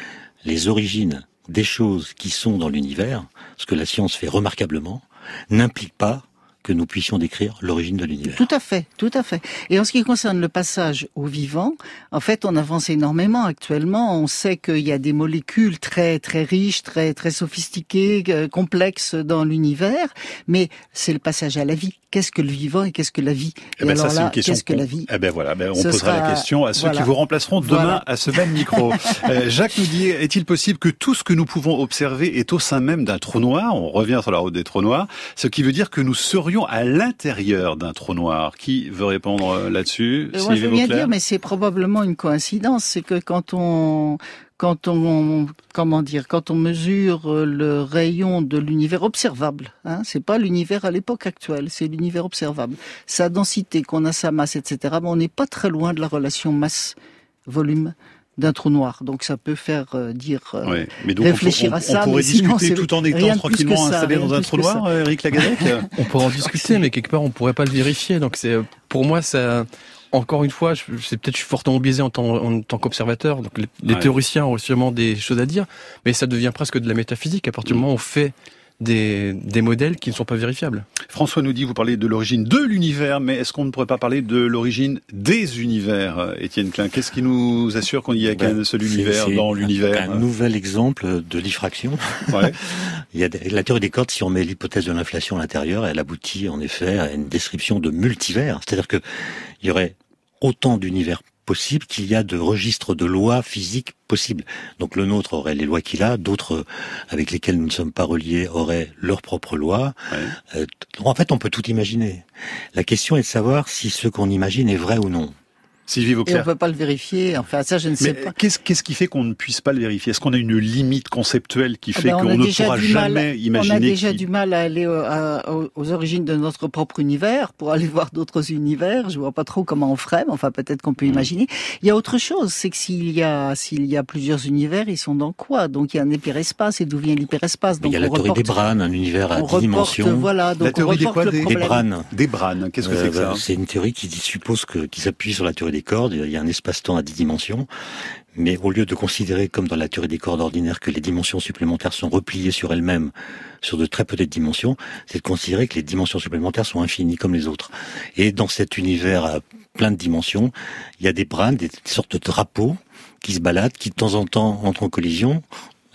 S5: les origines des choses qui sont dans l'univers, ce que la science fait remarquablement, n'implique pas que nous puissions décrire l'origine de l'univers.
S4: Tout à fait, tout à fait. Et en ce qui concerne le passage au vivant, en fait, on avance énormément actuellement. On sait qu'il y a des molécules très très riches, très très sophistiquées, euh, complexes dans l'univers, mais c'est le passage à la vie. Qu'est-ce que le vivant et qu'est-ce que la vie
S3: eh ben, alors là,
S4: qu'est-ce que la vie
S3: Eh ben voilà, ben on posera la question à ceux qui vous remplaceront demain à ce même micro. Euh, Jacques nous dit est-il possible que tout ce que nous pouvons observer est au sein même d'un trou noir? On revient sur la route des trous noirs, ce qui veut dire que nous serions à l'intérieur d'un trou noir. Qui veut répondre euh, là-dessus?
S4: Moi, je veux bien dire, mais c'est probablement une coïncidence. C'est que quand on quand on comment dire quand on mesure euh, le rayon de l'univers observable, hein, c'est pas l'univers à l'époque actuelle, c'est l'univers observable. Sa densité, qu'on a sa masse, etc. Mais on n'est pas très loin de la relation masse-volume d'un trou noir. Donc ça peut faire euh, dire euh, mais donc réfléchir
S3: à
S4: ça.
S3: On pourrait discuter tout en étant tranquillement installé dans un trou noir, euh, Eric Lagadec
S6: On pourrait en discuter, mais quelque part on pourrait pas le vérifier. Donc c'est pour moi ça. Encore une fois, c'est peut-être je suis fortement biaisé en tant, en tant qu'observateur. Donc les, théoriciens ont sûrement des choses à dire, mais ça devient presque de la métaphysique à partir du moment où on fait des, des modèles qui ne sont pas vérifiables.
S3: François nous dit, vous parlez de l'origine de l'univers, mais est-ce qu'on ne pourrait pas parler de l'origine des univers, euh, Étienne Klein? Qu'est-ce qui nous assure qu'on n'y a qu'un ben, seul univers dans l'univers?
S5: un, nouvel exemple de diffraction. Ouais. Il y a la théorie des cordes, si on met l'hypothèse de l'inflation à l'intérieur, elle aboutit en effet à une description de multivers. C'est-à-dire que il y aurait autant d'univers possible qu'il y a de registres de lois physiques possibles. Donc le nôtre aurait les lois qu'il a, d'autres avec lesquels nous ne sommes pas reliés auraient leurs propres lois. Euh, en fait, on peut tout imaginer. La question est de savoir si ce qu'on imagine est vrai ou non.
S3: Sylvie Vauclair.
S4: Et on peut pas le vérifier. Enfin, ça, je ne sais pas.
S3: Qu'est-ce, qu'est-ce qui fait qu'on ne puisse pas le vérifier? Est-ce qu'on a une limite conceptuelle qui ah fait ben, qu'on ne pourra jamais imaginer
S4: On a déjà du mal à aller aux, origines de notre propre univers pour aller voir d'autres univers. Je vois pas trop comment on ferait, mais enfin, peut-être qu'on peut mmh. imaginer. Il y a autre chose, c'est que s'il y a s'il y a plusieurs univers, ils sont dans quoi? Donc il y a un hyperespace et d'où vient l'hyperespace?
S5: Donc il y a la théorie des branes, un univers à dix dimensions.
S4: Voilà, donc
S3: la théorie
S4: des
S3: quoi
S4: des,
S3: branes. Des branes. Qu'est-ce que c'est que ça?
S5: euh, C'est une théorie qui suppose que qui s'appuie sur la théorie des cordes, il y a un espace-temps à 10 dimensions, mais au lieu de considérer, comme dans la théorie des cordes ordinaires, que les dimensions supplémentaires sont repliées sur elles-mêmes, sur de très petites dimensions, c'est de considérer que les dimensions supplémentaires sont infinies comme les autres. Et dans cet univers à plein de dimensions, il y a des brins, des sortes de drapeaux qui se baladent, qui de temps en temps entrent en collision,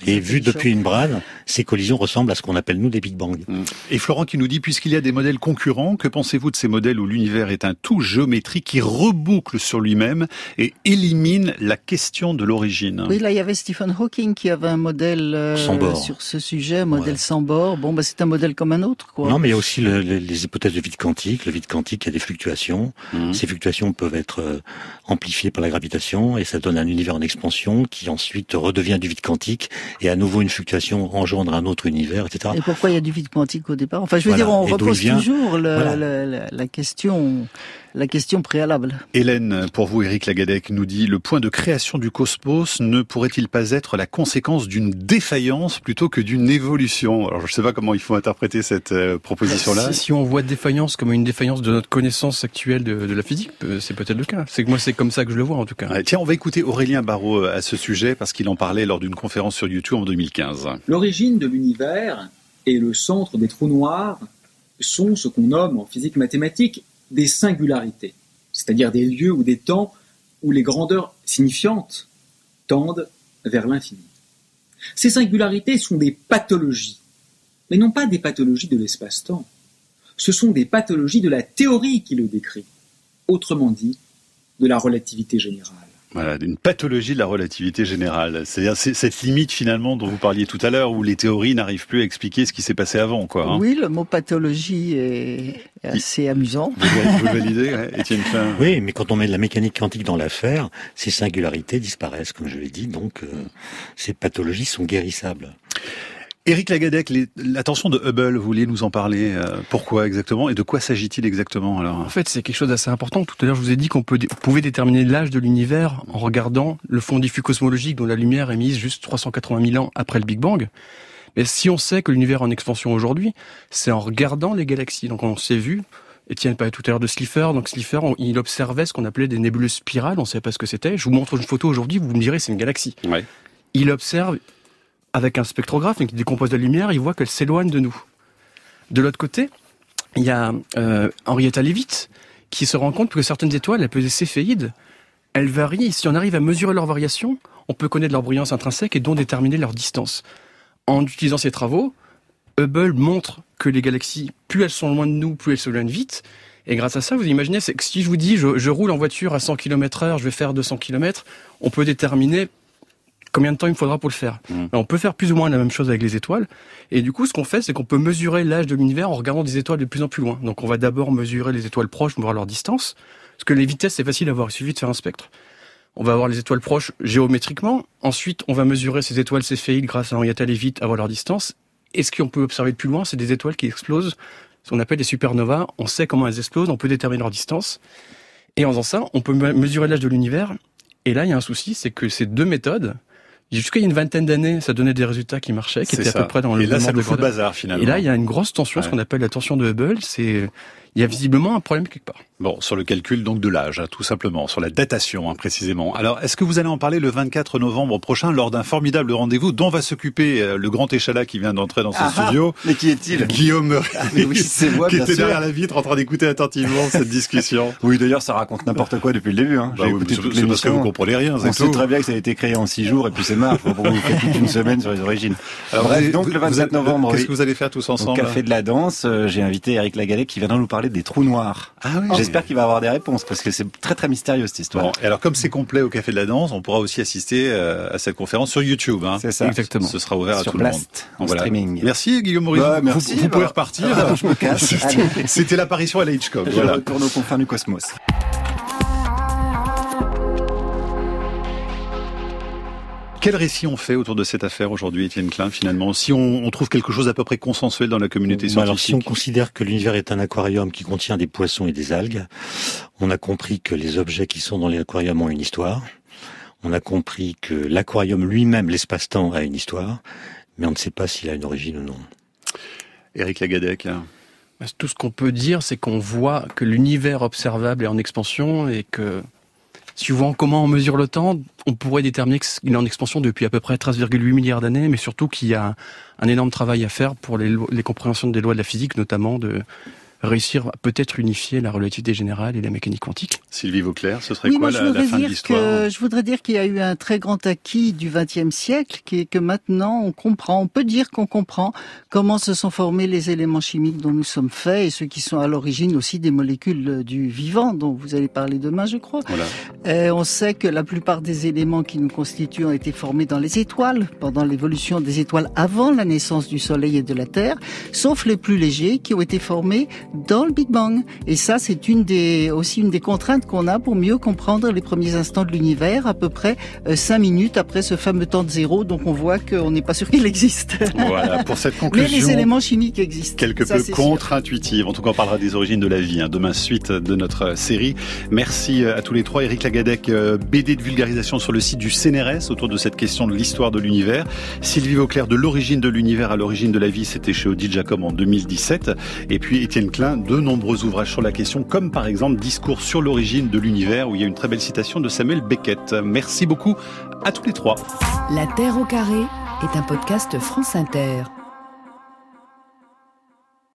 S5: et vu depuis une brane, ces collisions ressemblent à ce qu'on appelle nous des Big Bang. Mm.
S3: Et Florent qui nous dit, puisqu'il y a des modèles concurrents, que pensez-vous de ces modèles où l'univers est un tout géométrique qui reboucle sur lui-même et élimine la question de l'origine?
S4: Oui, là il y avait Stephen Hawking qui avait un modèle euh, sur ce sujet, un modèle sans bord. Bon, bah, c'est un modèle comme un autre. Quoi.
S5: Non, mais il y a aussi les hypothèses de vide quantique. Le vide quantique, il y a des fluctuations. Mm. Ces fluctuations peuvent être euh, amplifiées par la gravitation et ça donne un univers en expansion qui ensuite redevient du vide quantique et à nouveau une fluctuation engendre un autre univers, etc.
S4: Et pourquoi il y a du vide quantique au départ? Enfin, je veux dire, on repose toujours la question la question préalable.
S3: Hélène, pour vous, Éric Lagadec nous dit le point de création du cosmos ne pourrait-il pas être la conséquence d'une défaillance plutôt que d'une évolution? Alors, je ne sais pas comment il faut interpréter cette euh, proposition-là.
S6: Si, on voit défaillance comme une défaillance de notre connaissance actuelle de, la physique, euh, c'est peut-être le cas. C'est que moi, c'est comme ça que je le vois, en tout cas.
S3: tiens, on va écouter Aurélien Barraud euh, à ce sujet parce qu'il en parlait lors d'une conférence sur YouTube en 2015.
S9: L'origine de l'univers et le centre des trous noirs sont ce qu'on nomme en physique mathématique des singularités, c'est-à-dire des lieux ou des temps où les grandeurs signifiantes tendent vers l'infini. Ces singularités sont des pathologies, mais non pas des pathologies de l'espace-temps. Ce sont des pathologies de la théorie qui le décrit, autrement dit, de la relativité générale.
S3: Voilà, une pathologie de la relativité générale. C'est-à-dire cette limite finalement dont vous parliez tout à l'heure, où les théories n'arrivent plus à expliquer ce qui s'est passé avant, quoi.
S4: Hein. Oui, le mot pathologie est assez amusant.
S3: Vous, vous validez, Étienne Klein?
S5: Oui, mais quand on met de la mécanique quantique dans l'affaire, ces singularités disparaissent, comme je l'ai dit, donc euh, ces pathologies sont guérissables.
S3: Éric Lagadec, l'attention de Hubble, vous vouliez nous en parler euh, Pourquoi exactement Et de quoi s'agit-il exactement alors?
S6: En fait, c'est quelque chose d'assez important. Tout à l'heure, je vous ai dit qu'on pouvait déterminer l'âge de l'univers en regardant le fond diffus cosmologique dont la lumière est mise juste 380 000 ans après le Big Bang. Mais si on sait que l'univers est en expansion aujourd'hui, c'est en regardant les galaxies. Donc on s'est vu, Étienne parlait tout à l'heure de Slipher. Donc Slipher, il observait ce qu'on appelait des nébuleuses spirales. On ne savait pas ce que c'était. Je vous montre une photo aujourd'hui, vous me direz c'est une galaxie.
S3: Ouais.
S6: Il observe avec un spectrographe qui décompose la lumière, il voit qu'elle s'éloigne de nous. De l'autre côté, il y a euh, Henrietta Leavitt qui se rend compte que certaines étoiles, elles peuvent céphéides, elles varient. Si on arrive à mesurer leur variation, on peut connaître leur brillance intrinsèque et donc déterminer leur distance. En utilisant ces travaux, Hubble montre que les galaxies, plus elles sont loin de nous, plus elles s'éloignent vite. Et grâce à ça, vous imaginez, si je vous dis, je, je roule en voiture à 100 km heure, je vais faire 200 km, on peut déterminer combien de temps il me faudra pour le faire. Mmh. On peut faire plus ou moins la même chose avec les étoiles. Et du coup, ce qu'on fait, c'est qu'on peut mesurer l'âge de l'univers en regardant des étoiles de plus en plus loin. Donc on va d'abord mesurer les étoiles proches, voir leur distance. Parce que les vitesses, c'est facile à voir. Il suffit de faire un spectre. On va voir les étoiles proches géométriquement. Ensuite, on va mesurer ces étoiles céphéides grâce à Henrietta Leavitt, à voir leur distance. Et ce qu'on peut observer de plus loin, c'est des étoiles qui explosent, ce qu'on appelle des supernovas. On sait comment elles explosent, on peut déterminer leur distance. Et en faisant ça, on peut mesurer l'âge de l'univers. Et là, il y a un souci, c'est que ces deux méthodes, Jusqu'à il y a une vingtaine d'années, ça donnait des résultats qui marchaient, qui étaient à peu près dans le.
S3: Et là, ça nous fout le bazar finalement.
S6: Et là, il y a une grosse tension, ce qu'on appelle la tension de Hubble. C'est il y a visiblement un problème quelque part.
S3: Bon, sur le calcul donc de l'âge, hein, tout simplement, sur la datation hein, précisément. Alors, est-ce que vous allez en parler le 24 novembre prochain lors d'un formidable rendez-vous dont va s'occuper euh, le grand échalas qui vient d'entrer dans ce ah, studio
S10: Mais qui est-il?
S3: Guillaume
S10: ah, oui, c'est moi,
S3: qui était derrière la vitre en train d'écouter attentivement cette discussion.
S10: Oui, d'ailleurs, ça raconte n'importe quoi depuis le début. Hein.
S3: Bah J'ai écouté toutes les parce que vous comprenez rien.
S10: On sait très bien que ça a été créé en six jours et puis c'est marre. Pour vous faire toute une semaine sur les origines.
S3: Alors, Bref, donc le 27 novembre. Qu'est-ce que vous allez faire tous ensemble
S10: Au Café de la Danse, euh, j'ai invité Eric Lagalais qui viendra nous parler des trous noirs. Ah J'espère qu'il va avoir des réponses parce que c'est très très mystérieux cette histoire.
S3: et alors comme c'est complet au Café de la Danse, on pourra aussi assister euh, à cette conférence sur YouTube. Hein.
S10: C'est ça.
S3: Exactement. Ce sera ouvert
S10: à
S3: tout le monde.
S10: En streaming.
S3: Merci Guillaume Maurice.
S10: Bah, merci,
S3: vous, pouvez repartir.
S10: Ah, je me casse.
S3: C'était l'apparition à la Hitchcock.
S10: Je voilà. retourne aux confins du cosmos.
S3: Quel récit on fait autour de cette affaire aujourd'hui, Étienne Klein, finalement Si on, trouve quelque chose à peu près consensuel dans la communauté scientifique
S5: Alors, si on considère que l'univers est un aquarium qui contient des poissons et des algues, on a compris que les objets qui sont dans les aquariums ont une histoire. On a compris que l'aquarium lui-même, l'espace-temps, a une histoire, mais on ne sait pas s'il a une origine ou non.
S3: Éric Lagadec
S6: bah, tout ce qu'on peut dire, c'est qu'on voit que l'univers observable est en expansion et que Suivant comment on mesure le temps, on pourrait déterminer qu'il est en expansion depuis à peu près 13,8 milliards d'années, mais surtout qu'il y a un énorme travail à faire pour les, les compréhensions des lois de la physique, notamment de réussir à peut-être unifier la relativité générale et la mécanique quantique.
S3: Sylvie Vauclair, ce serait quoi la, fin de l'histoire
S4: Je voudrais dire qu'il y a eu un très grand acquis du XXe siècle, qui est que maintenant on comprend, on peut dire qu'on comprend comment se sont formés les éléments chimiques dont nous sommes faits et ceux qui sont à l'origine aussi des molécules du vivant, dont vous allez parler demain, je crois. Voilà. on sait que la plupart des éléments qui nous constituent ont été formés dans les étoiles, pendant l'évolution des étoiles avant la naissance du Soleil et de la Terre, sauf les plus légers qui ont été formés dans le Big Bang. Et ça, c'est une des, aussi une des contraintes qu'on a pour mieux comprendre les premiers instants de l'univers, à peu près euh, cinq minutes après ce fameux temps de zéro. Donc on voit qu'on n'est pas sûr qu'il existe.
S3: Voilà, pour cette conclusion.
S4: Mais les éléments chimiques existent.
S3: Quelque peu contre-intuitive. En tout cas, on parlera des origines de la vie. Hein. Demain, suite de notre série. Merci à tous les trois. Eric Lagadec, euh, BD de vulgarisation sur le site du CNRS autour de cette question de l'histoire de l'univers. Sylvie Vauclair, de l'origine de l'univers à l'origine de la vie, c'était chez Odile Jacob en 2017. Et puis Étienne Klein, de nombreux ouvrages sur la question, comme par exemple Discours sur l'origine de l'univers, où il y a une très belle citation de Samuel Beckett. Merci beaucoup à tous les trois.
S11: La Terre au carré est un podcast France Inter.